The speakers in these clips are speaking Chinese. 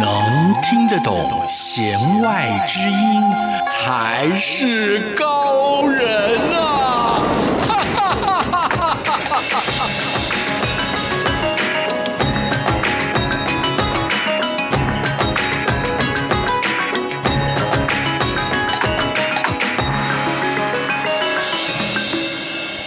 能听得懂弦外之音，才是高人啊！哈哈哈哈哈哈！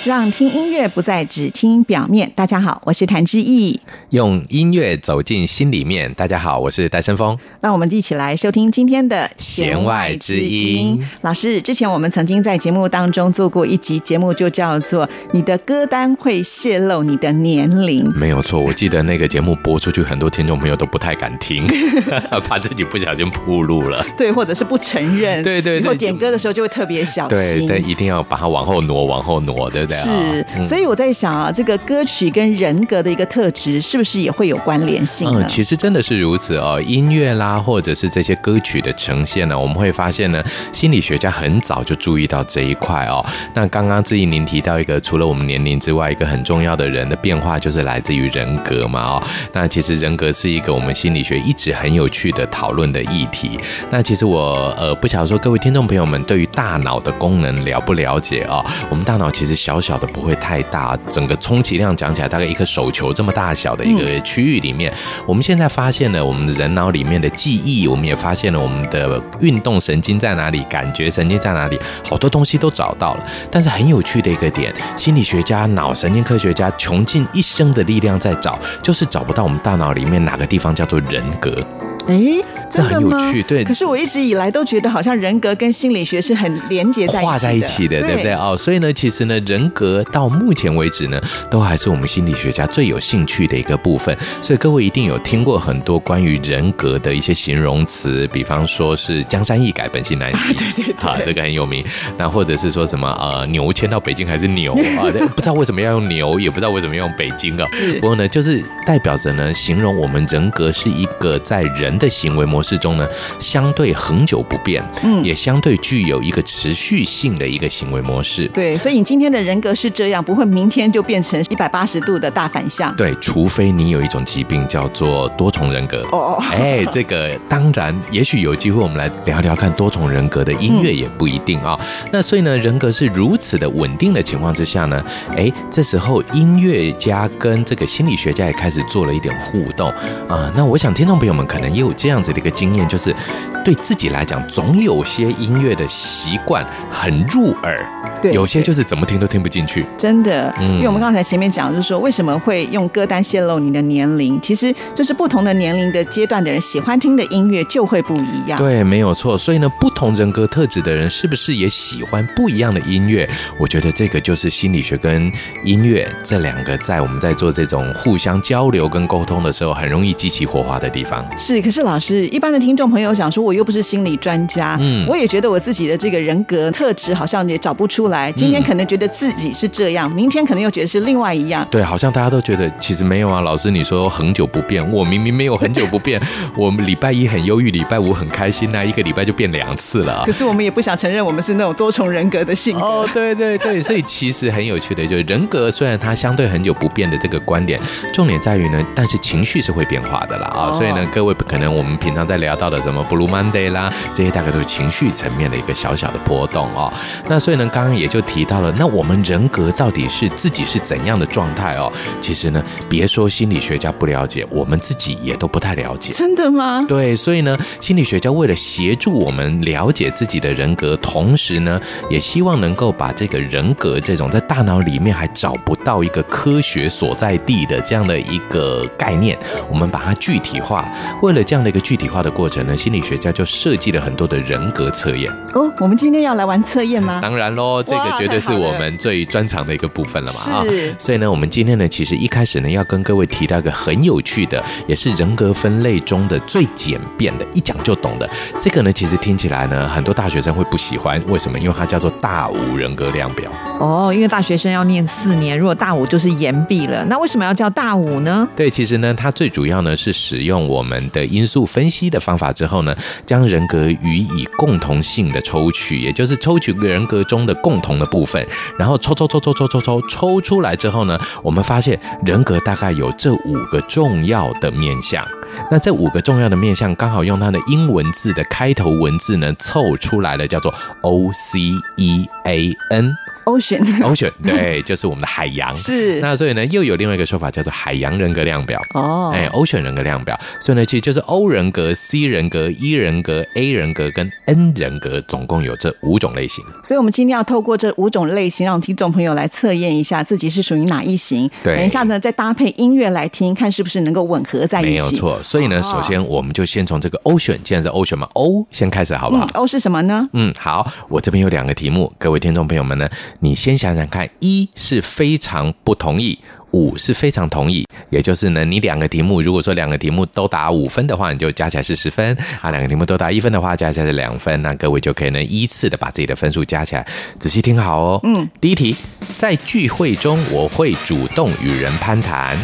让听音乐不再只听表面。大家好，我是谭志毅。用音乐走进心里面。大家好，我是戴森峰。那我们一起来收听今天的弦外之音。老师，之前我们曾经在节目当中做过一集节目，就叫做“你的歌单会泄露你的年龄”。没有错，我记得那个节目播出去，很多听众朋友都不太敢听，怕自己不小心铺路了。对，或者是不承认。对对对。然后点歌的时候就会特别小心。对对，一定要把它往后挪，往后挪，对不对？是，所以我在想啊，这个歌曲跟人格的一个特质，是不是也会有关联性？嗯，其实真的是如此哦。音乐啦，或者是这些歌曲的呈现呢，我们会发现呢，心理学家很早就注意到这一块哦。那刚刚志毅您提到一个，除了我们年龄之外，一个很重要的人的变化，就是来自于人格嘛哦。那其实人格是一个我们心理学一直很有趣的讨论的议题。那其实我呃不晓得说各位听众朋友们对于大脑的功能了不了解哦？我们大脑其实小小的不会太大，整个充其量讲起来大概一颗手球这么大小的一个区域里面，我们现在发现了我们的人脑里面的记忆，我们也发现了我们的运动神经在哪里，感觉神经在哪里，好多东西都找到了。但是很有趣的一个点，心理学家、脑神经科学家穷尽一生的力量在找，就是找不到我们大脑里面哪个地方叫做人格。哎，这很有趣，对。可是我一直以来都觉得好像人格跟心理学是很连接在一起的，画在一起的，对不对？哦，所以呢，其实呢，人格到目前为止呢，都还是我们心理学家最有兴趣的一个部分。所以各位一定有听过很多关于人格的一些形容词，比方说是江山易改，本性难移，啊、对对对，好，这个很有名。那或者是说什么呃，牛迁到北京还是牛啊？不知道为什么要用牛，也不知道为什么要用北京啊。不过呢，就是代表着呢，形容我们人格是一个在人的行为模式中呢，相对恒久不变，嗯，也相对具有一个持续性的一个行为模式。对，所以你今天的人格是这样，不会明天就变成一百八十度的大反向。对，除非你有一种疾病叫做多重人格。哦哦，哎，这个当然，也许有机会我们来聊聊看多重人格的音乐也不一定啊、哦。嗯、那所以呢，人格是如此的稳定的情况之下呢，哎，这时候音乐家跟这个心理学家也开始做了一点互动啊。那我想听众朋友们可能也有这样子的一个经验，就是对自己来讲，总有些音乐的习惯很入耳，对，有些就是怎么听都听不进去。真的，因为我们刚才前面讲，就是说为什么会用歌单泄露你的年龄，其实就是不同的年龄的阶段的人喜欢听的音乐就会不一样。对，没有错。所以呢，不同人格特质的人是不是也喜欢不一样的音乐？我觉得这个就是心理学跟音乐这两个在我们在做这种互相交流跟沟通的时候，很容易激起火花的地方。是，可是老师，一般的听众朋友想说，我又不是心理专家，嗯，我也觉得我自己的这个人格特质好像也找不出来。今天可能觉得自己是这样，明天可能又觉得是另外一样。对，好像大家都觉得其实没有啊。老师，你说恒久不变，我明明没有恒久不变。我们礼拜一很忧郁，礼拜五很开心那、啊、一个礼拜就变两次了。可是我们也不想承认我们是那种多重人格的性格。哦，对对对，所以其实很有趣的，就是人格虽然它相对很久不变的这个观点，重点在于呢，但是情绪是会变化的啦啊。哦、所以呢，各位可能我们平常在聊到的什么 Blue Monday 啦，这些大概都是情绪层面的一个小小的波动哦。那所以呢，刚刚也就提到了，那我们人格到底是自己是怎样的状态哦？其实呢，别说心理学家不了解，我们自己也都不太了解。真的吗？对，所以呢，心理学家为了协助我们了解自己的人格，同时呢，也希望能够把这个人格这种在大脑里面还找不到一个科学所在地的这样的一个概念，我们把它具体化。为了这样的一个具体化的过程呢，心理学家就设计了很多的人格测验。哦，我们今天要来玩测验吗？当然喽，这个绝对是我们最专长的一个部分了嘛啊！所以呢，我们今天呢，其实一开始呢，要跟各位提到一个很有趣的，也是人格分类中的最简便的，一讲就懂的。这个呢，其实听起来呢，很多大学生会不喜欢，为什么？因为它叫做大五人格量表。哦，因为大学生要念四年，如果大五就是延毕了。那为什么要叫大五呢？对，其实呢，它最主要呢是使用我们的因素分析的方法之后呢，将人格予以共同性的抽取，也就是抽取人格中的共共同的部分，然后抽抽抽抽抽抽抽抽出来之后呢，我们发现人格大概有这五个重要的面相。那这五个重要的面相，刚好用它的英文字的开头文字呢凑出来了，叫做 O C E A N。Ocean，Ocean，对，就是我们的海洋。是，那所以呢，又有另外一个说法叫做海洋人格量表。哦，哎，Ocean 人格量表。所以呢，其实就是 O 人格、C 人格、E 人格、A 人格跟 N 人格，总共有这五种类型。所以，我们今天要透过这五种类型，让听众朋友来测验一下自己是属于哪一型。对，等一下呢，再搭配音乐来听，看是不是能够吻合在一起。没有错。所以呢，首先我们就先从这个 Ocean，既然是 Ocean 嘛，O 先开始好不好？嗯，O 是什么呢？嗯，好，我这边有两个题目，各位听众朋友们呢，你先想想看。一是非常不同意，五是非常同意，也就是呢，你两个题目，如果说两个题目都打五分的话，你就加起来是十分；啊，两个题目都打一分的话，加起来是两分。那各位就可以呢依次的把自己的分数加起来。仔细听好哦。嗯，第一题，在聚会中我会主动与人攀谈。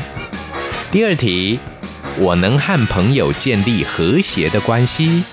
第二题，我能和朋友建立和谐的关系。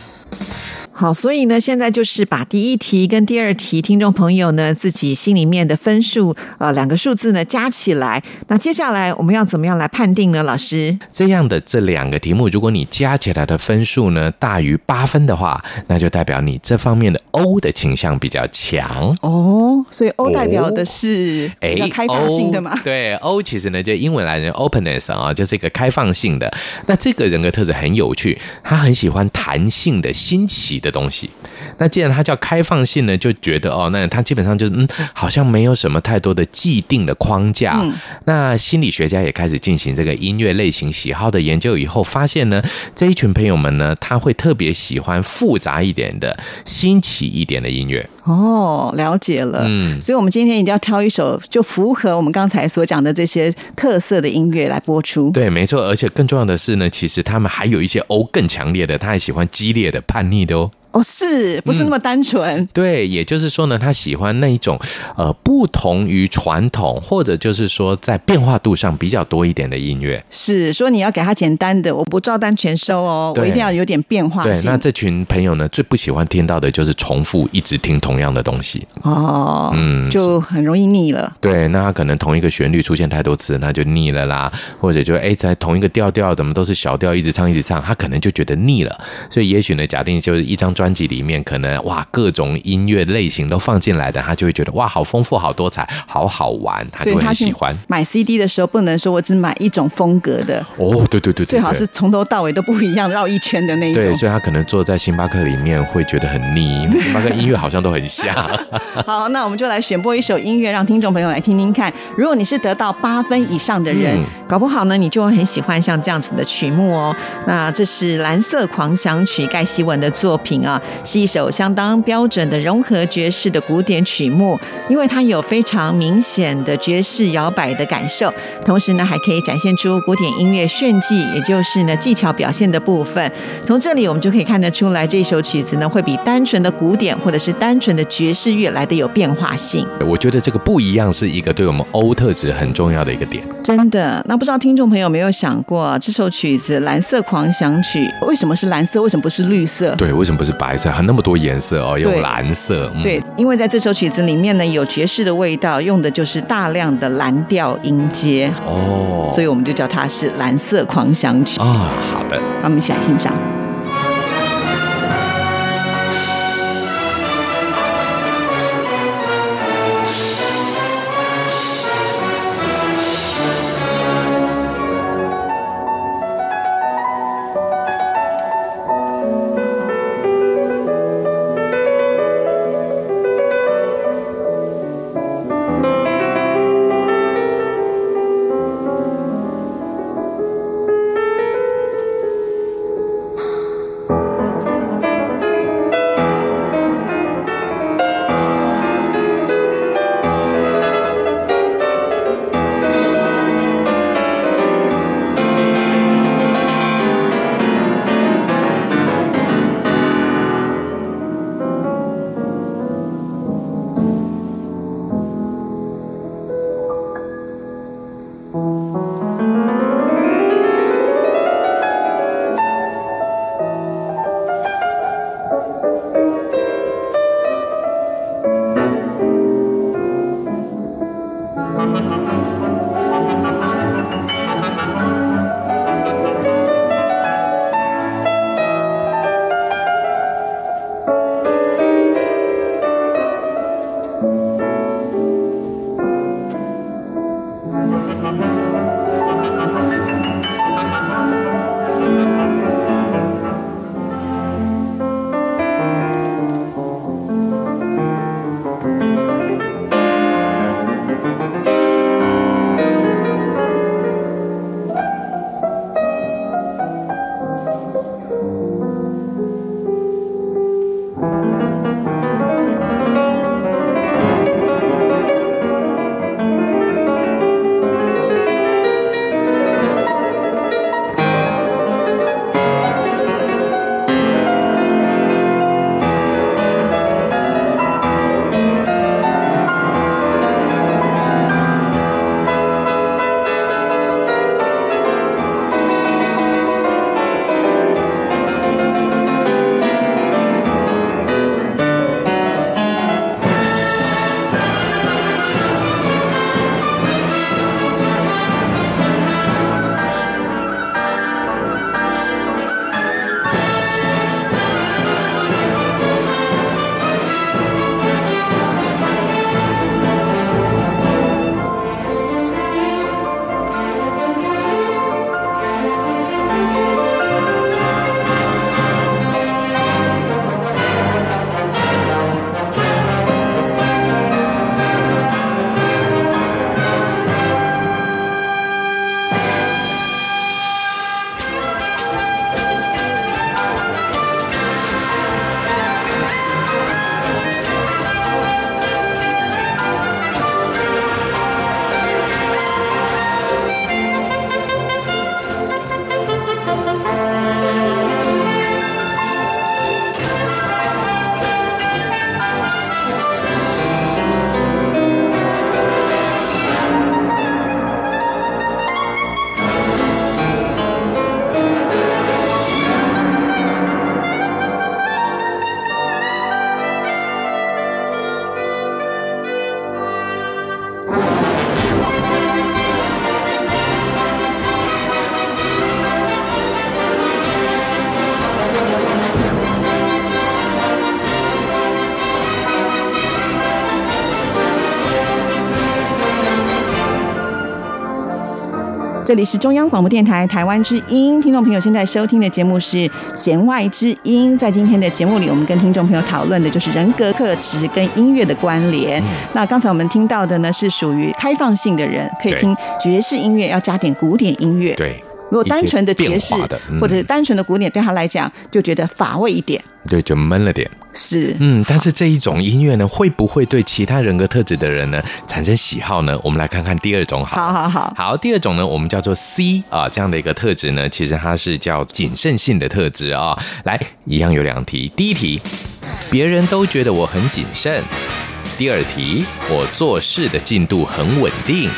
好，所以呢，现在就是把第一题跟第二题听众朋友呢自己心里面的分数，呃，两个数字呢加起来。那接下来我们要怎么样来判定呢？老师，这样的这两个题目，如果你加起来的分数呢大于八分的话，那就代表你这方面的 O 的倾向比较强哦。所以 O 代表的是比较开放性的嘛？哦、对，O 其实呢就英文来的 openness 啊，就是一个开放性的。那这个人格特质很有趣，他很喜欢弹性的、新奇的。的东西，那既然它叫开放性呢，就觉得哦，那它基本上就是嗯，好像没有什么太多的既定的框架。嗯、那心理学家也开始进行这个音乐类型喜好的研究以后，发现呢，这一群朋友们呢，他会特别喜欢复杂一点的、新奇一点的音乐。哦，了解了。嗯，所以我们今天一定要挑一首就符合我们刚才所讲的这些特色的音乐来播出。对，没错。而且更重要的是呢，其实他们还有一些欧更强烈的，他还喜欢激烈的、叛逆的哦。哦，是不是那么单纯？嗯，对，也就是说呢，他喜欢那一种呃，不同于传统，或者就是说在变化度上比较多一点的音乐。是说你要给他简单的，我不照单全收哦，我一定要有点变化。对，那这群朋友呢，最不喜欢听到的就是重复，一直听同样的东西。哦，嗯，就很容易腻了。对，那他可能同一个旋律出现太多次，那就腻了啦。或者就哎，在同一个调调，怎么都是小调，一直唱一直唱，他可能就觉得腻了。所以也许呢，假定就是一张。专辑里面可能哇，各种音乐类型都放进来的，他就会觉得哇，好丰富、好多彩、好好玩，他就会很喜欢。买 CD 的时候不能说我只买一种风格的哦，对对对对，最好是从头到尾都不一样，绕一圈的那种。对，所以他可能坐在星巴克里面会觉得很腻，因为 星巴克音乐好像都很像。好，那我们就来选播一首音乐，让听众朋友来听听看。如果你是得到八分以上的人，嗯、搞不好呢，你就会很喜欢像这样子的曲目哦。那这是《蓝色狂想曲》盖希文的作品。啊，是一首相当标准的融合爵士的古典曲目，因为它有非常明显的爵士摇摆的感受，同时呢，还可以展现出古典音乐炫技，也就是呢技巧表现的部分。从这里我们就可以看得出来，这首曲子呢会比单纯的古典或者是单纯的爵士乐来的有变化性。我觉得这个不一样是一个对我们欧特质很重要的一个点。真的，那不知道听众朋友有没有想过，这首曲子《蓝色狂想曲》为什么是蓝色？为什么不是绿色？对，为什么不是？白色还那么多颜色哦，用蓝色。对，嗯、对，因为在这首曲子里面呢，有爵士的味道，用的就是大量的蓝调音阶哦，所以我们就叫它是蓝色狂想曲啊、哦。好的，我们一起来欣赏。这里是中央广播电台台湾之音，听众朋友现在收听的节目是《弦外之音》。在今天的节目里，我们跟听众朋友讨论的就是人格特质跟音乐的关联。嗯、那刚才我们听到的呢，是属于开放性的人，可以听爵士音乐，要加点古典音乐。对，如果单纯的爵士或者单纯的古典，对他来讲就觉得乏味一点。对，就闷了点。是，嗯，但是这一种音乐呢，会不会对其他人格特质的人呢产生喜好呢？我们来看看第二种好，好，好，好，好。第二种呢，我们叫做 C 啊，这样的一个特质呢，其实它是叫谨慎性的特质啊。来，一样有两题，第一题，别人都觉得我很谨慎；第二题，我做事的进度很稳定。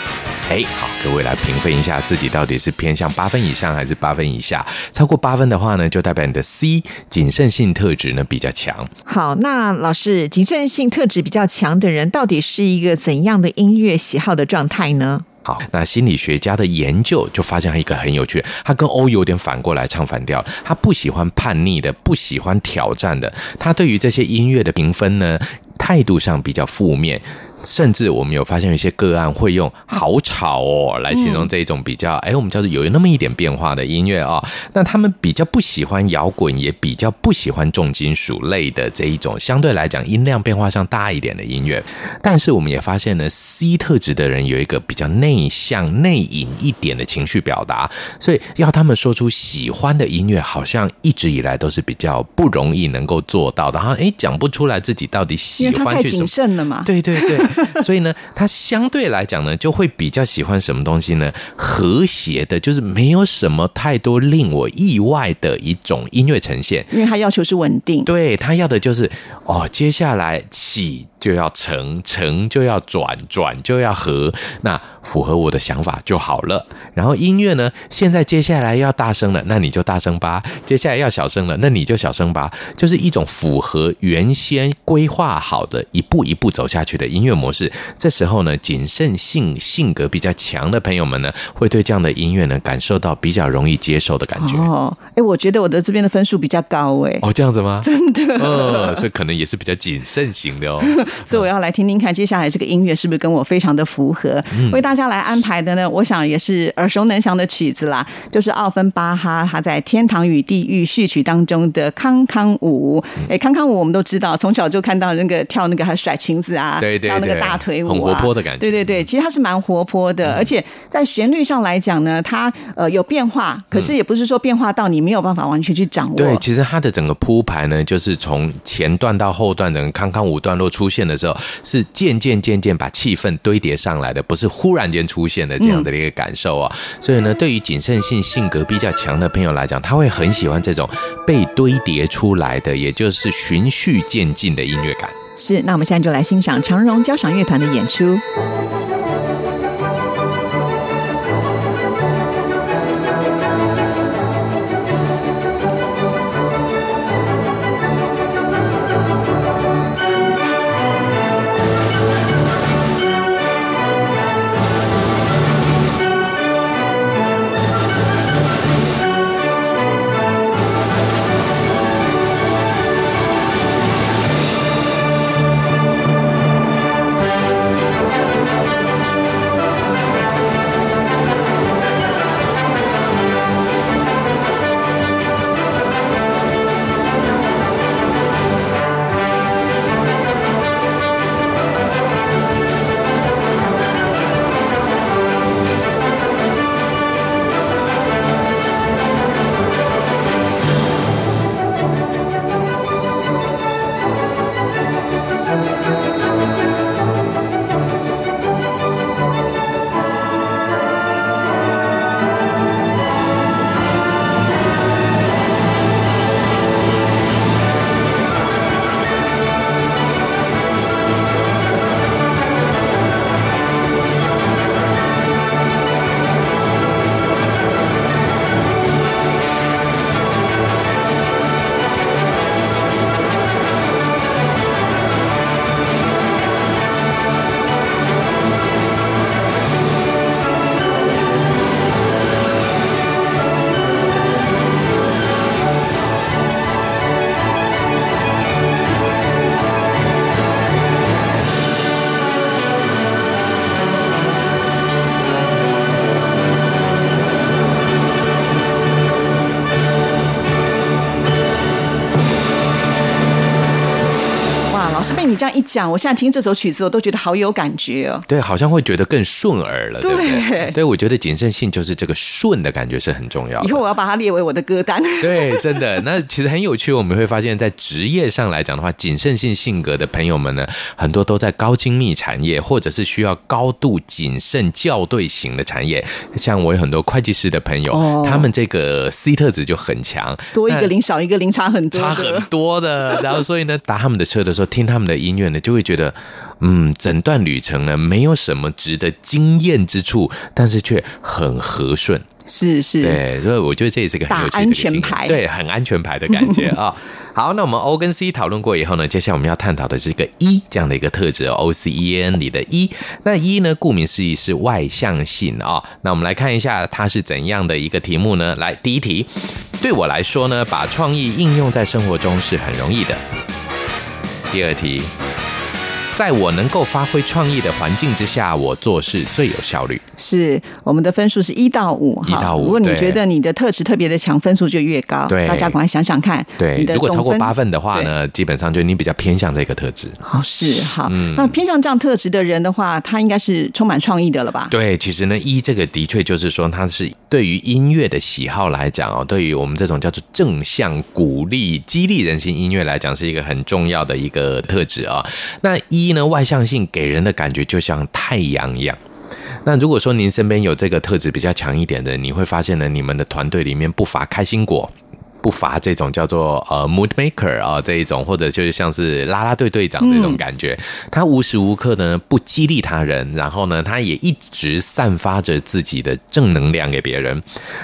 哎，好，各位来评分一下自己到底是偏向八分以上还是八分以下。超过八分的话呢，就代表你的 C 谨慎性特质呢比较强。好，那老师，谨慎性特质比较强的人，到底是一个怎样的音乐喜好的状态呢？好，那心理学家的研究就发现一个很有趣，他跟 O 有点反过来唱反调。他不喜欢叛逆的，不喜欢挑战的。他对于这些音乐的评分呢，态度上比较负面。甚至我们有发现有一些个案会用“好吵哦”来形容这一种比较，哎，我们叫做有那么一点变化的音乐哦。那他们比较不喜欢摇滚，也比较不喜欢重金属类的这一种相对来讲音量变化上大一点的音乐。但是我们也发现呢，C 特质的人有一个比较内向、内隐一点的情绪表达，所以要他们说出喜欢的音乐，好像一直以来都是比较不容易能够做到的。然后，哎，讲不出来自己到底喜欢去什么。谨慎了嘛。对对对。所以呢，他相对来讲呢，就会比较喜欢什么东西呢？和谐的，就是没有什么太多令我意外的一种音乐呈现。因为他要求是稳定，对，他要的就是哦，接下来起就要成成就要转，转就要和，那符合我的想法就好了。然后音乐呢，现在接下来要大声了，那你就大声吧；接下来要小声了，那你就小声吧。就是一种符合原先规划好的一步一步走下去的音乐模式。这时候呢，谨慎性性格比较强的朋友们呢，会对这样的音乐呢感受到比较容易接受的感觉。哦，哎，我觉得我的这边的分数比较高哎。哦，这样子吗？真的。呃，所以可能也是比较谨慎型的哦。所以我要来听听看，接下来这个音乐是不是跟我非常的符合？嗯、为大家来安排的呢，我想也是耳熟能详的曲子啦，就是奥芬巴哈他在《天堂与地狱》序曲当中的康康舞。哎、嗯，康康舞我们都知道，从小就看到那个跳那个还甩裙子啊，对对对，跳那个大腿舞、啊，很活泼的感觉。对对对，其实它是蛮活泼的，嗯、而且在旋律上来讲呢，它呃有变化，可是也不是说变化到你没有办法完全去掌握。对，其实它的整个铺排呢，就是从前段到后段，整个康康舞段落出现的时候是。渐渐渐渐把气氛堆叠上来的，不是忽然间出现的这样的一个感受啊。所以呢，对于谨慎性性格比较强的朋友来讲，他会很喜欢这种被堆叠出来的，也就是循序渐进的音乐感。是，那我们现在就来欣赏长荣交响乐团的演出。讲，我现在听这首曲子，我都觉得好有感觉哦。对，好像会觉得更顺耳了，对不对？对，我觉得谨慎性就是这个顺的感觉是很重要的。以后我要把它列为我的歌单。对，真的。那其实很有趣，我们会发现，在职业上来讲的话，谨慎性性格的朋友们呢，很多都在高精密产业，或者是需要高度谨慎校对型的产业。像我有很多会计师的朋友，哦、他们这个 C 特质就很强，多一个零少一个零，差很多，差很多的。然后所以呢，搭他们的车的时候，听他们的音乐呢，就会觉得。嗯，整段旅程呢，没有什么值得惊艳之处，但是却很和顺。是是，对，所以我觉得这也是个很有趣的安全牌，对，很安全牌的感觉啊、哦。好，那我们 O 跟 C 讨论过以后呢，接下来我们要探讨的是一个 E 这样的一个特质，O C E N 里的 E。那 E 呢，顾名思义是外向性啊、哦。那我们来看一下它是怎样的一个题目呢？来，第一题，对我来说呢，把创意应用在生活中是很容易的。第二题。在我能够发挥创意的环境之下，我做事最有效率。是我们的分数是一到五，一到五。如果你觉得你的特质特别的强，分数就越高。对，大家赶快想想看。对，如果超过八分的话呢，基本上就你比较偏向这个特质。好，是好。嗯，那偏向这样特质的人的话，他应该是充满创意的了吧？对，其实呢，一这个的确就是说，他是对于音乐的喜好来讲哦，对于我们这种叫做正向鼓励、激励人心音乐来讲，是一个很重要的一个特质啊。那一。呢，外向性给人的感觉就像太阳一样。那如果说您身边有这个特质比较强一点的，你会发现呢，你们的团队里面不乏开心果。不乏这种叫做呃 mood maker 啊这一种，或者就是像是啦啦队队长这种感觉，他无时无刻呢不激励他人，然后呢他也一直散发着自己的正能量给别人。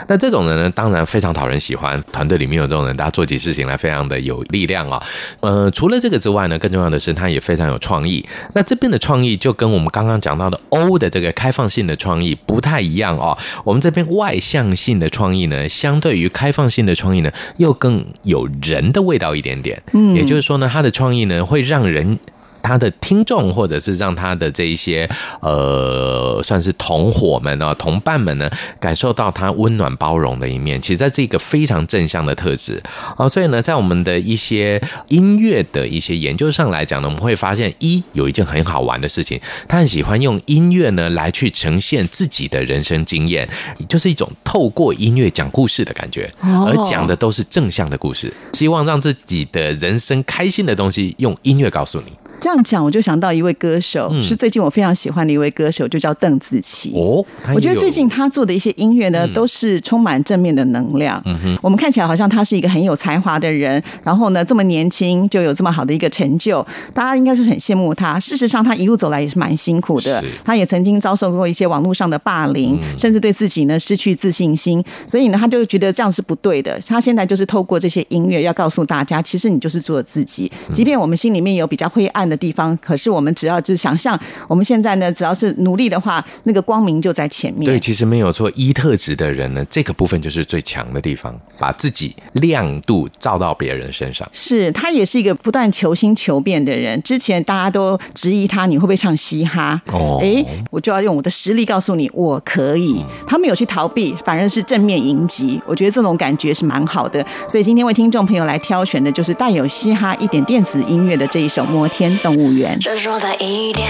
那这种人呢，当然非常讨人喜欢。团队里面有这种人，大家做起事情来非常的有力量啊。呃，除了这个之外呢，更重要的是他也非常有创意。那这边的创意就跟我们刚刚讲到的 O 的这个开放性的创意不太一样哦。我们这边外向性的创意呢，相对于开放性的创意呢。又更有人的味道一点点，嗯，也就是说呢，他的创意呢会让人。他的听众，或者是让他的这一些呃，算是同伙们啊、同伴们呢，感受到他温暖包容的一面。其实，在这个非常正向的特质啊，所以呢，在我们的一些音乐的一些研究上来讲呢，我们会发现一有一件很好玩的事情，他很喜欢用音乐呢来去呈现自己的人生经验，就是一种透过音乐讲故事的感觉，而讲的都是正向的故事，希望让自己的人生开心的东西用音乐告诉你。这样讲，我就想到一位歌手，嗯、是最近我非常喜欢的一位歌手，就叫邓紫棋。哦，我觉得最近他做的一些音乐呢，嗯、都是充满正面的能量。嗯哼，我们看起来好像他是一个很有才华的人，然后呢，这么年轻就有这么好的一个成就，大家应该是很羡慕他。事实上，他一路走来也是蛮辛苦的，是他也曾经遭受过一些网络上的霸凌，嗯、甚至对自己呢失去自信心。所以呢，他就觉得这样是不对的。他现在就是透过这些音乐，要告诉大家，其实你就是做自己，即便我们心里面有比较灰暗的地方，可是我们只要就是想象，我们现在呢，只要是努力的话，那个光明就在前面。对，其实没有错。一特质的人呢，这个部分就是最强的地方，把自己亮度照到别人身上。是他也是一个不断求新求变的人。之前大家都质疑他，你会不会唱嘻哈？哦，哎，我就要用我的实力告诉你，我可以。他没有去逃避，反而是正面迎击。我觉得这种感觉是蛮好的。所以今天为听众朋友来挑选的就是带有嘻哈一点电子音乐的这一首《摩天动物园》。执着在一点，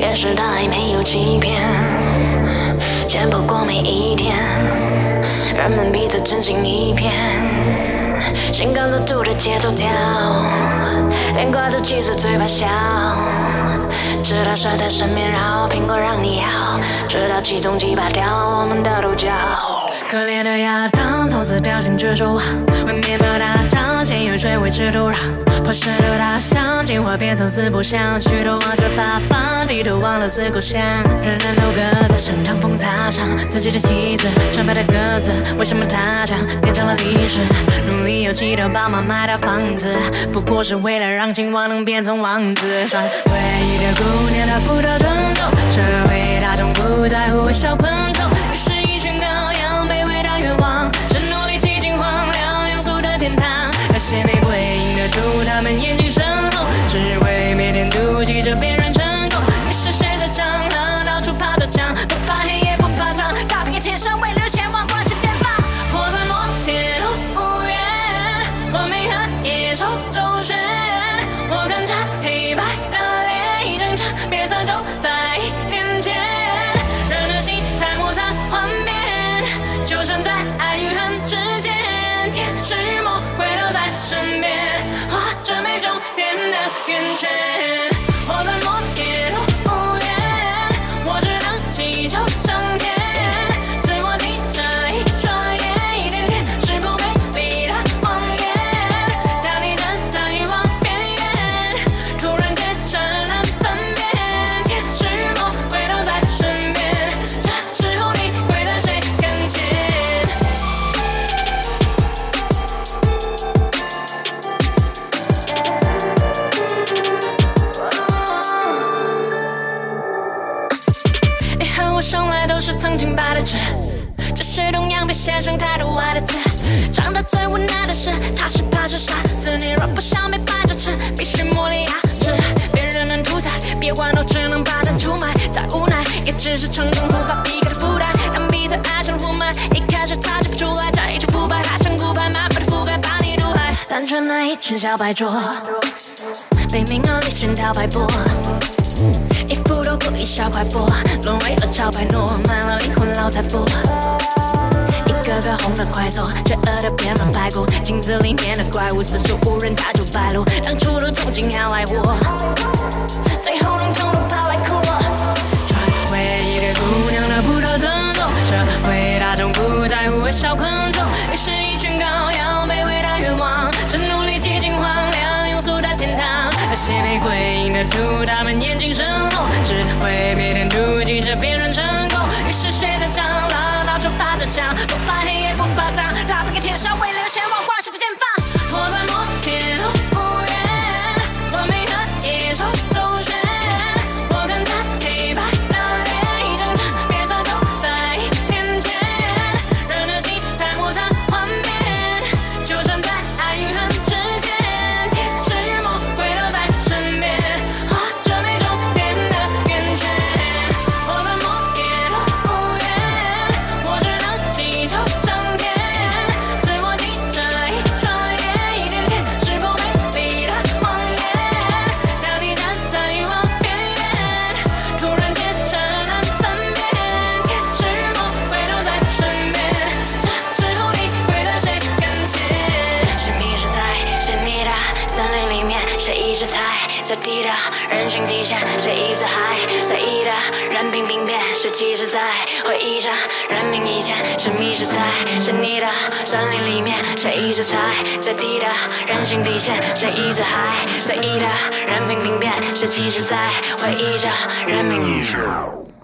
掩饰的爱没有欺骗，见不过每一天，人们彼此真心一片，心跟着兔的节奏跳，脸挂着气色嘴巴笑，知道蛇在身边绕，苹果让你咬，知道其中几把掉我们的独角。可怜的亚当从此掉进蜘蛛网，为面包打仗，先用水维持土壤。破石头大象进化变成四不像，举头望着八方，低头忘了四故乡。人人都各在身上？风擦伤自己的旗帜，纯白的鸽子为什么它将变成了历史？努力有气的爸妈买套房子，不过是为了让青蛙能变成王子。穿唯一的姑娘她不得尊重，社会大众不在乎微笑困虫，是傻子。你若不想被掰着吃，必须磨利牙齿。别人能屠宰，别管都只能把蛋出卖。再无奈，也只是成功无法避开的负担。当彼此爱上雾霾，一开始擦不出来，再一直腐败，它像骨牌，慢慢的覆盖，把你毒害。单纯那一群小白桌，被名和利喧哗摆布，一副都故意小快活，沦为了招牌诺，卖了灵魂捞财富。个红的快走，罪恶的变成排骨，镜子里面的怪物四处无人，他就败露。当初的憧憬要来活，最人性底线谁一直还？随意的任凭病变谁其实在回忆着人命以前谁迷失在是你的森林里面谁一直踩最低的人性底线谁一直还？随意的任凭病变谁其实在回忆着人命以前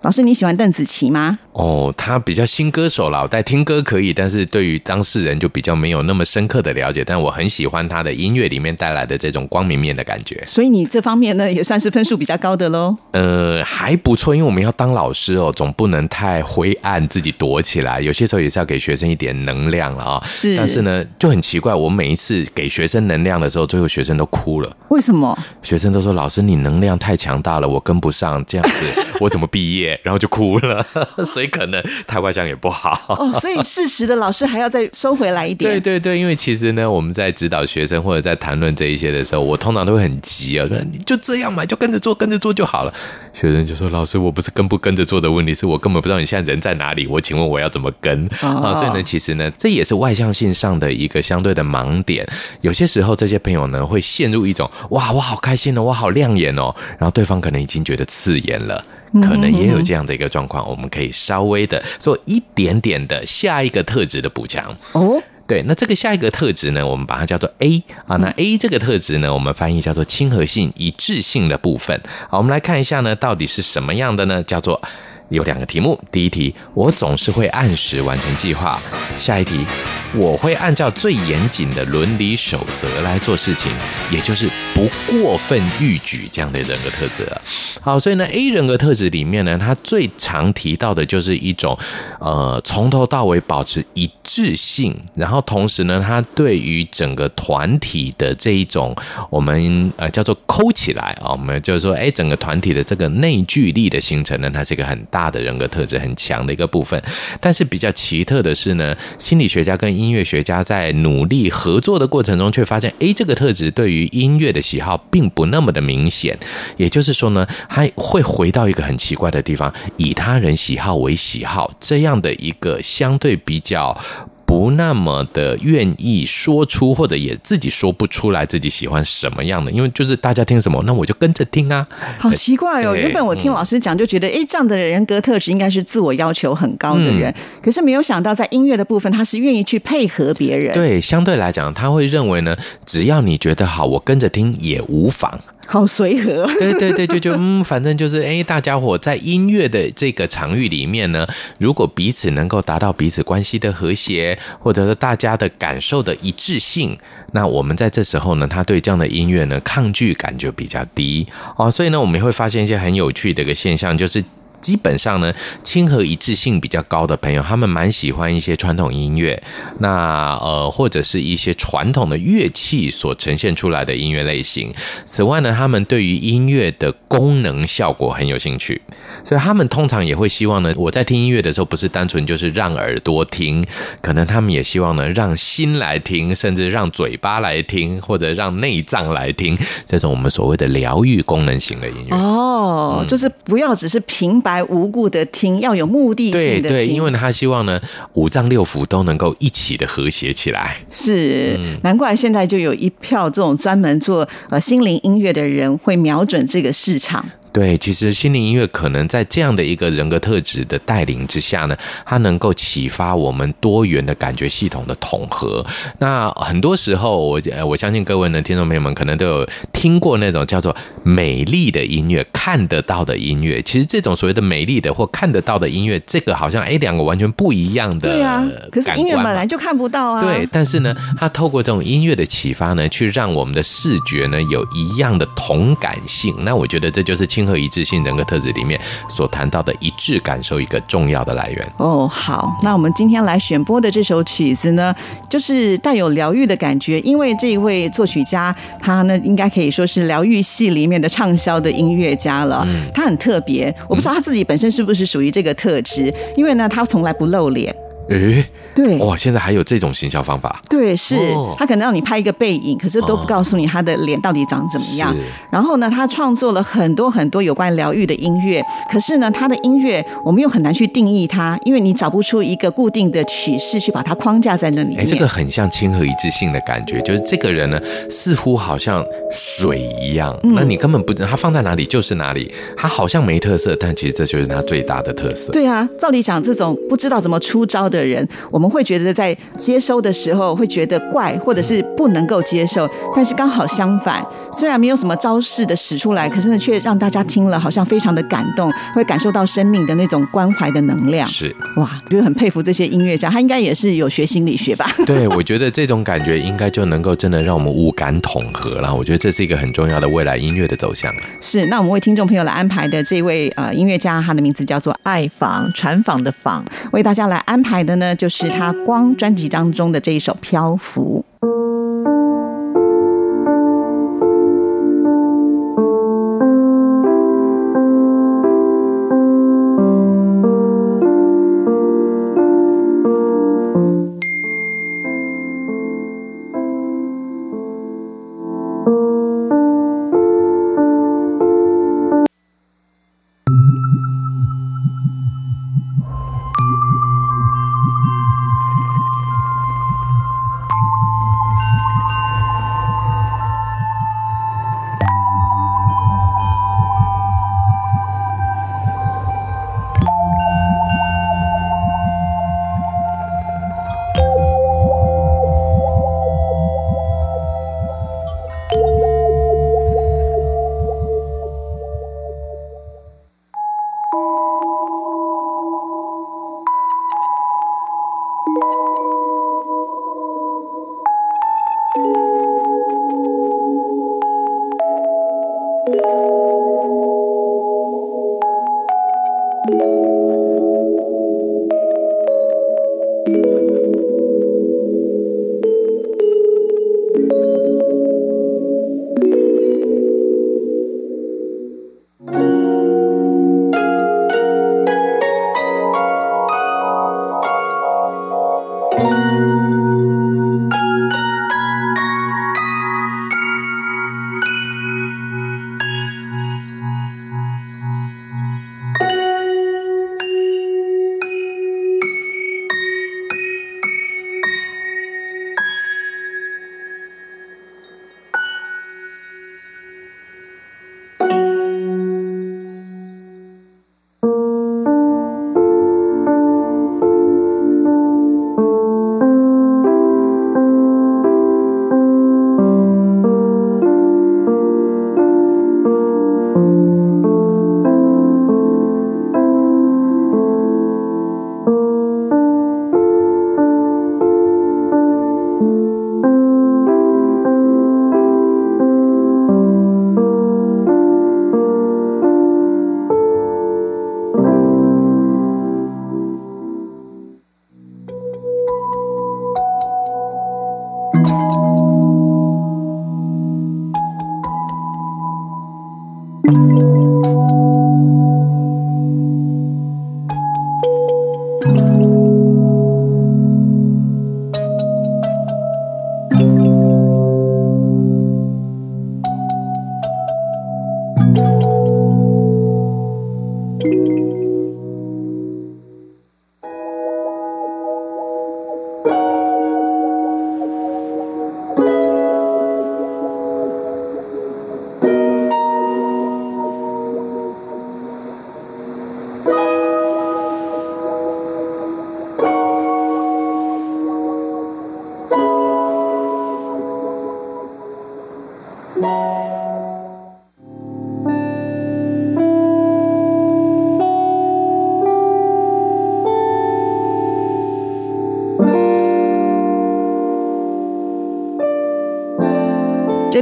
老师，你喜欢邓紫棋吗？哦，她比较新歌手啦，我在听歌可以，但是对于当事人就比较没有那么深刻的了解。但我很喜欢她的音乐里面带来的这种光明面的感觉。所以你这方面呢，也算是分数比较高的喽。呃，还不错，因为我们要当老师哦，总不能太灰暗，自己躲起来。有些时候也是要给学生一点能量了啊。是，但是呢，就很奇怪，我每一次给学生能量的时候，最后学生都哭了。为什么？学生都说：“老师，你能量太强大了，我跟不上，这样子我怎么毕业？”然后就哭了。所以可能台湾。这样也不好哦，所以适时的老师还要再收回来一点。对对对，因为其实呢，我们在指导学生或者在谈论这一些的时候，我通常都会很急啊，说你就这样嘛，就跟着做，跟着做就好了。学生就说：“老师，我不是跟不跟着做的问题，是我根本不知道你现在人在哪里。我请问我要怎么跟啊？”所以呢，其实呢，这也是外向性上的一个相对的盲点。有些时候，这些朋友呢会陷入一种“哇，我好开心哦，我好亮眼哦”，然后对方可能已经觉得刺眼了。可能也有这样的一个状况，我们可以稍微的做一点点的下一个特质的补强。哦，对，那这个下一个特质呢，我们把它叫做 A 啊。那 A 这个特质呢，我们翻译叫做亲和性、一致性的部分。好，我们来看一下呢，到底是什么样的呢？叫做。有两个题目，第一题，我总是会按时完成计划。下一题，我会按照最严谨的伦理守则来做事情，也就是不过分欲举这样的人格特质。好，所以呢，A 人格特质里面呢，他最常提到的就是一种，呃，从头到尾保持一致性，然后同时呢，他对于整个团体的这一种，我们呃叫做抠起来啊，我们就是说，哎，整个团体的这个内聚力的形成呢，它是一个很大。的人格特质很强的一个部分，但是比较奇特的是呢，心理学家跟音乐学家在努力合作的过程中，却发现，诶，这个特质对于音乐的喜好并不那么的明显。也就是说呢，他会回到一个很奇怪的地方，以他人喜好为喜好，这样的一个相对比较。不那么的愿意说出，或者也自己说不出来自己喜欢什么样的，因为就是大家听什么，那我就跟着听啊。好奇怪哦！原本我听老师讲就觉得，哎、嗯，这样的人格特质应该是自我要求很高的人，嗯、可是没有想到在音乐的部分，他是愿意去配合别人。对，相对来讲，他会认为呢，只要你觉得好，我跟着听也无妨。好随和，对对对，就就嗯，反正就是哎，大家伙在音乐的这个场域里面呢，如果彼此能够达到彼此关系的和谐，或者是大家的感受的一致性，那我们在这时候呢，他对这样的音乐呢，抗拒感就比较低哦，所以呢，我们会发现一些很有趣的一个现象，就是。基本上呢，亲和一致性比较高的朋友，他们蛮喜欢一些传统音乐，那呃或者是一些传统的乐器所呈现出来的音乐类型。此外呢，他们对于音乐的功能效果很有兴趣，所以他们通常也会希望呢，我在听音乐的时候，不是单纯就是让耳朵听，可能他们也希望呢，让心来听，甚至让嘴巴来听，或者让内脏来听，这种我们所谓的疗愈功能型的音乐。哦，就是不要只是平白无故的听，要有目的性的听。对对，因为他希望呢，五脏六腑都能够一起的和谐起来。是，嗯、难怪现在就有一票这种专门做呃心灵音乐的人会瞄准这个市场。对，其实心灵音乐可能在这样的一个人格特质的带领之下呢，它能够启发我们多元的感觉系统的统合。那很多时候，我我相信各位呢听众朋友们可能都有听过那种叫做美丽的音乐，看得到的音乐。其实这种所谓的美丽的或看得到的音乐，这个好像哎两个完全不一样的。对啊，可是音乐本来就看不到啊。对，但是呢，它透过这种音乐的启发呢，去让我们的视觉呢有一样的同感性。那我觉得这就是。亲和一致性人格特质里面所谈到的一致感受，一个重要的来源。哦，好，那我们今天来选播的这首曲子呢，就是带有疗愈的感觉，因为这一位作曲家，他呢应该可以说是疗愈系里面的畅销的音乐家了。嗯，他很特别，我不知道他自己本身是不是属于这个特质，因为呢，他从来不露脸。诶，对，哇，现在还有这种行销方法？对，是他可能让你拍一个背影，可是都不告诉你他的脸到底长怎么样。然后呢，他创作了很多很多有关疗愈的音乐，可是呢，他的音乐我们又很难去定义它，因为你找不出一个固定的曲式去把它框架在那里面。哎，这个很像亲和一致性的感觉，就是这个人呢，似乎好像水一样，那你根本不知道他放在哪里就是哪里，他好像没特色，但其实这就是他最大的特色。对啊，照理讲，这种不知道怎么出招。的人，我们会觉得在接收的时候会觉得怪，或者是不能够接受。但是刚好相反，虽然没有什么招式的使出来，可是呢，却让大家听了好像非常的感动，会感受到生命的那种关怀的能量。是哇，就很佩服这些音乐家，他应该也是有学心理学吧？对，我觉得这种感觉应该就能够真的让我们五感统合了。我觉得这是一个很重要的未来音乐的走向。是，那我们为听众朋友来安排的这位呃音乐家，他的名字叫做爱访，传访的访，为大家来安排的呢，就是他《光》专辑当中的这一首《漂浮》。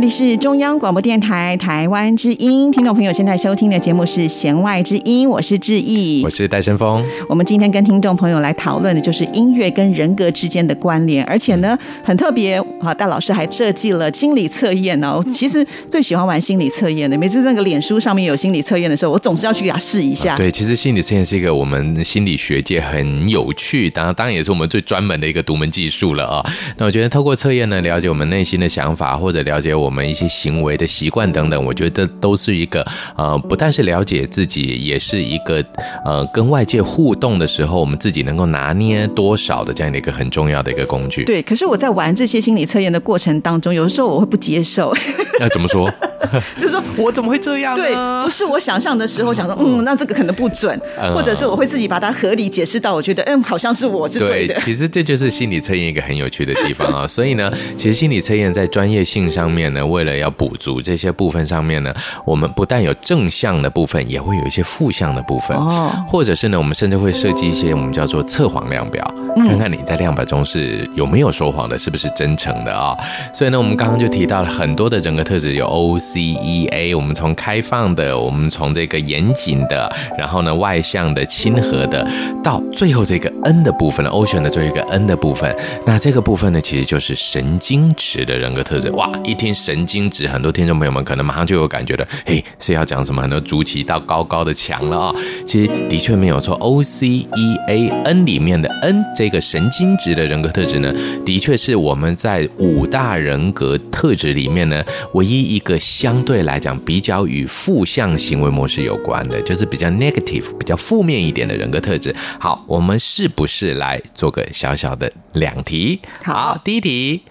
里是中央广播电台台湾之音，听众朋友现在收听的节目是《弦外之音》，我是志毅，我是戴伸峰。我们今天跟听众朋友来讨论的就是音乐跟人格之间的关联，而且呢，很特别啊，戴老师还设计了心理测验哦。其实最喜欢玩心理测验的，每次那个脸书上面有心理测验的时候，我总是要去给他试一下。对，其实心理测验是一个我们心理学界很有趣，当然当然也是我们最专门的一个独门技术了啊。那我觉得透过测验呢，了解我们内心的想法，或者了解我们一些行为的习惯等等，我觉得都是一个呃，不但是了解自己，也是一个呃，跟外界互动的时候，我们自己能够拿捏多少的这样的一个很重要的一个工具。对，可是我在玩这些心理测验的过程当中，有的时候我会不接受。那怎么说？就是说我怎么会这样呢？对，不是我想象的时候，想说嗯，那这个可能不准，或者是我会自己把它合理解释到，我觉得嗯，好像是我是对的。对，其实这就是心理测验一个很有趣的地方啊。所以呢，其实心理测验在专业性上面呢，为了要补足这些部分上面呢，我们不但有正向的部分，也会有一些负向的部分哦。或者是呢，我们甚至会设计一些我们叫做测谎量表，看看你在量表中是有没有说谎的，是不是真诚的啊？所以呢，我们刚刚就提到了很多的人格特质，有 O、C、E、A。我们从开放的，我们从这个严谨的，然后呢，外向的、亲和的，到最后这个 N 的部分呢，Ocean 的最后一个 N 的部分，那这个部分呢，其实就是神经质的人格特质。哇，一听神经质，很多听众朋友们可能马上就有感觉了，嘿，是要讲什么？很多筑起一道高高的墙了啊、哦！其实的确没有错，O C E A N 里面的 N 这个神经质的人格特质呢，的确是我们在五大人格特质里面呢，唯一一个相对来讲。比较与负向行为模式有关的，就是比较 negative、比较负面一点的人格特质。好，我们是不是来做个小小的两题？好，第一题，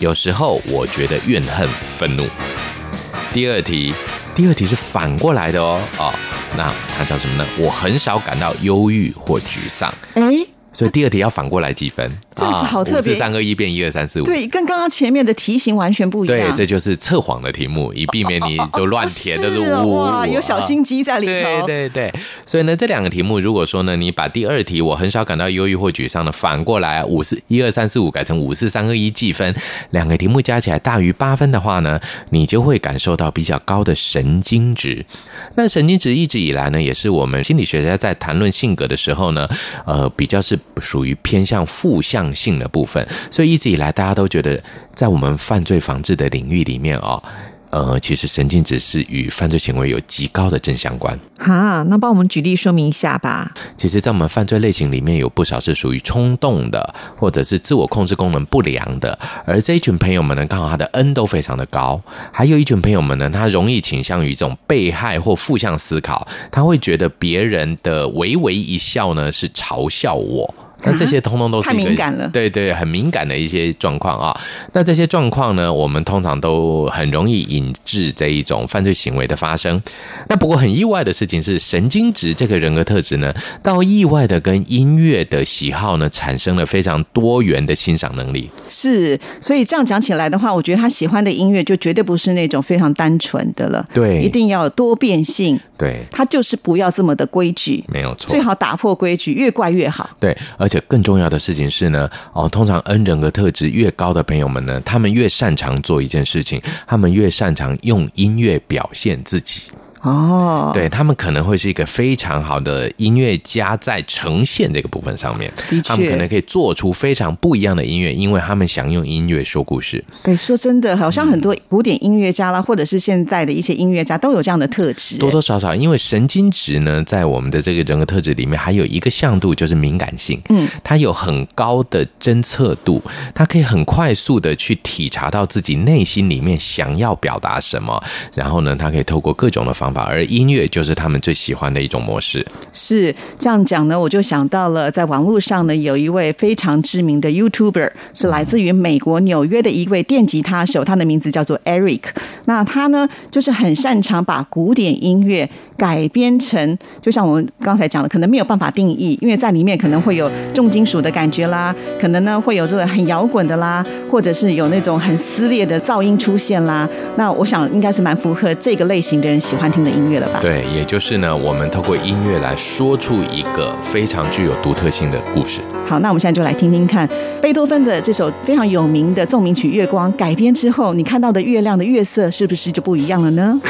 有时候我觉得怨恨、愤怒。第二题，第二题是反过来的哦。哦，那它叫什么呢？我很少感到忧郁或沮丧。哎，所以第二题要反过来计分。这样子好特别，四三二一变一二三四五，对，跟刚刚前面的题型完全不一样。对，这就是测谎的题目，以避免你都乱填，都是呜哇，有小心机在里头。对对对，所以呢，这两个题目，如果说呢，你把第二题我很少感到忧郁或沮丧的反过来五四一二三四五改成五四三二一计分，两个题目加起来大于八分的话呢，你就会感受到比较高的神经质。那神经质一直以来呢，也是我们心理学家在谈论性格的时候呢，呃，比较是属于偏向负向性的部分，所以一直以来大家都觉得，在我们犯罪防治的领域里面哦，呃，其实神经质是与犯罪行为有极高的正相关。哈，那帮我们举例说明一下吧。其实，在我们犯罪类型里面，有不少是属于冲动的，或者是自我控制功能不良的。而这一群朋友们呢，刚好他的 N 都非常的高。还有一群朋友们呢，他容易倾向于这种被害或负向思考，他会觉得别人的微微一笑呢，是嘲笑我。那这些通通都是太敏感了，对对，很敏感的一些状况啊。那这些状况呢，我们通常都很容易引致这一种犯罪行为的发生。那不过很意外的事情是，神经质这个人格特质呢，倒意外的跟音乐的喜好呢，产生了非常多元的欣赏能力。是，所以这样讲起来的话，我觉得他喜欢的音乐就绝对不是那种非常单纯的了，对，一定要有多变性。对，他就是不要这么的规矩，没有错，最好打破规矩，越怪越好。对，而而且更重要的事情是呢，哦，通常 N 人格特质越高的朋友们呢，他们越擅长做一件事情，他们越擅长用音乐表现自己。哦，对，他们可能会是一个非常好的音乐家，在呈现这个部分上面，他们可能可以做出非常不一样的音乐，因为他们想用音乐说故事。对，说真的，好像很多古典音乐家啦，或者是现在的一些音乐家都有这样的特质，多多少少。因为神经质呢，在我们的这个人格特质里面，还有一个向度就是敏感性。嗯，它有很高的侦测度，它可以很快速的去体察到自己内心里面想要表达什么，然后呢，它可以透过各种的方法。而音乐就是他们最喜欢的一种模式。是这样讲呢，我就想到了，在网络上呢，有一位非常知名的 YouTuber，是来自于美国纽约的一位电吉他手，他的名字叫做 Eric。那他呢，就是很擅长把古典音乐改编成，就像我们刚才讲的，可能没有办法定义，因为在里面可能会有重金属的感觉啦，可能呢会有这个很摇滚的啦，或者是有那种很撕裂的噪音出现啦。那我想应该是蛮符合这个类型的人喜欢听。听的音乐了吧？对，也就是呢，我们透过音乐来说出一个非常具有独特性的故事。好，那我们现在就来听听看贝多芬的这首非常有名的奏鸣曲《月光》改编之后，你看到的月亮的月色是不是就不一样了呢？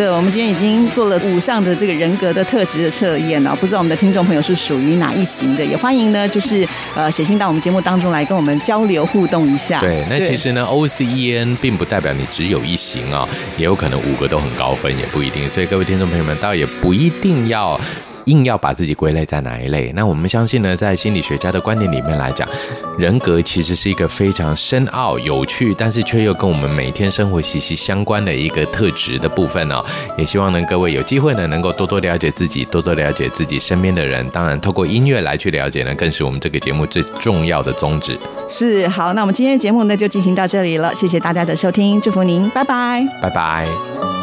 好的，我们今天已经做了五项的这个人格的特质的测验了，不知道我们的听众朋友是属于哪一型的？也欢迎呢，就是呃写信到我们节目当中来跟我们交流互动一下。对，那其实呢，O C E N 并不代表你只有一型啊、哦，也有可能五个都很高分，也不一定。所以各位听众朋友们，倒也不一定要。硬要把自己归类在哪一类？那我们相信呢，在心理学家的观点里面来讲，人格其实是一个非常深奥、有趣，但是却又跟我们每天生活息息相关的一个特质的部分哦。也希望呢，各位有机会呢，能够多多了解自己，多多了解自己身边的人。当然，透过音乐来去了解呢，更是我们这个节目最重要的宗旨。是，好，那我们今天的节目呢，就进行到这里了。谢谢大家的收听，祝福您，拜拜，拜拜。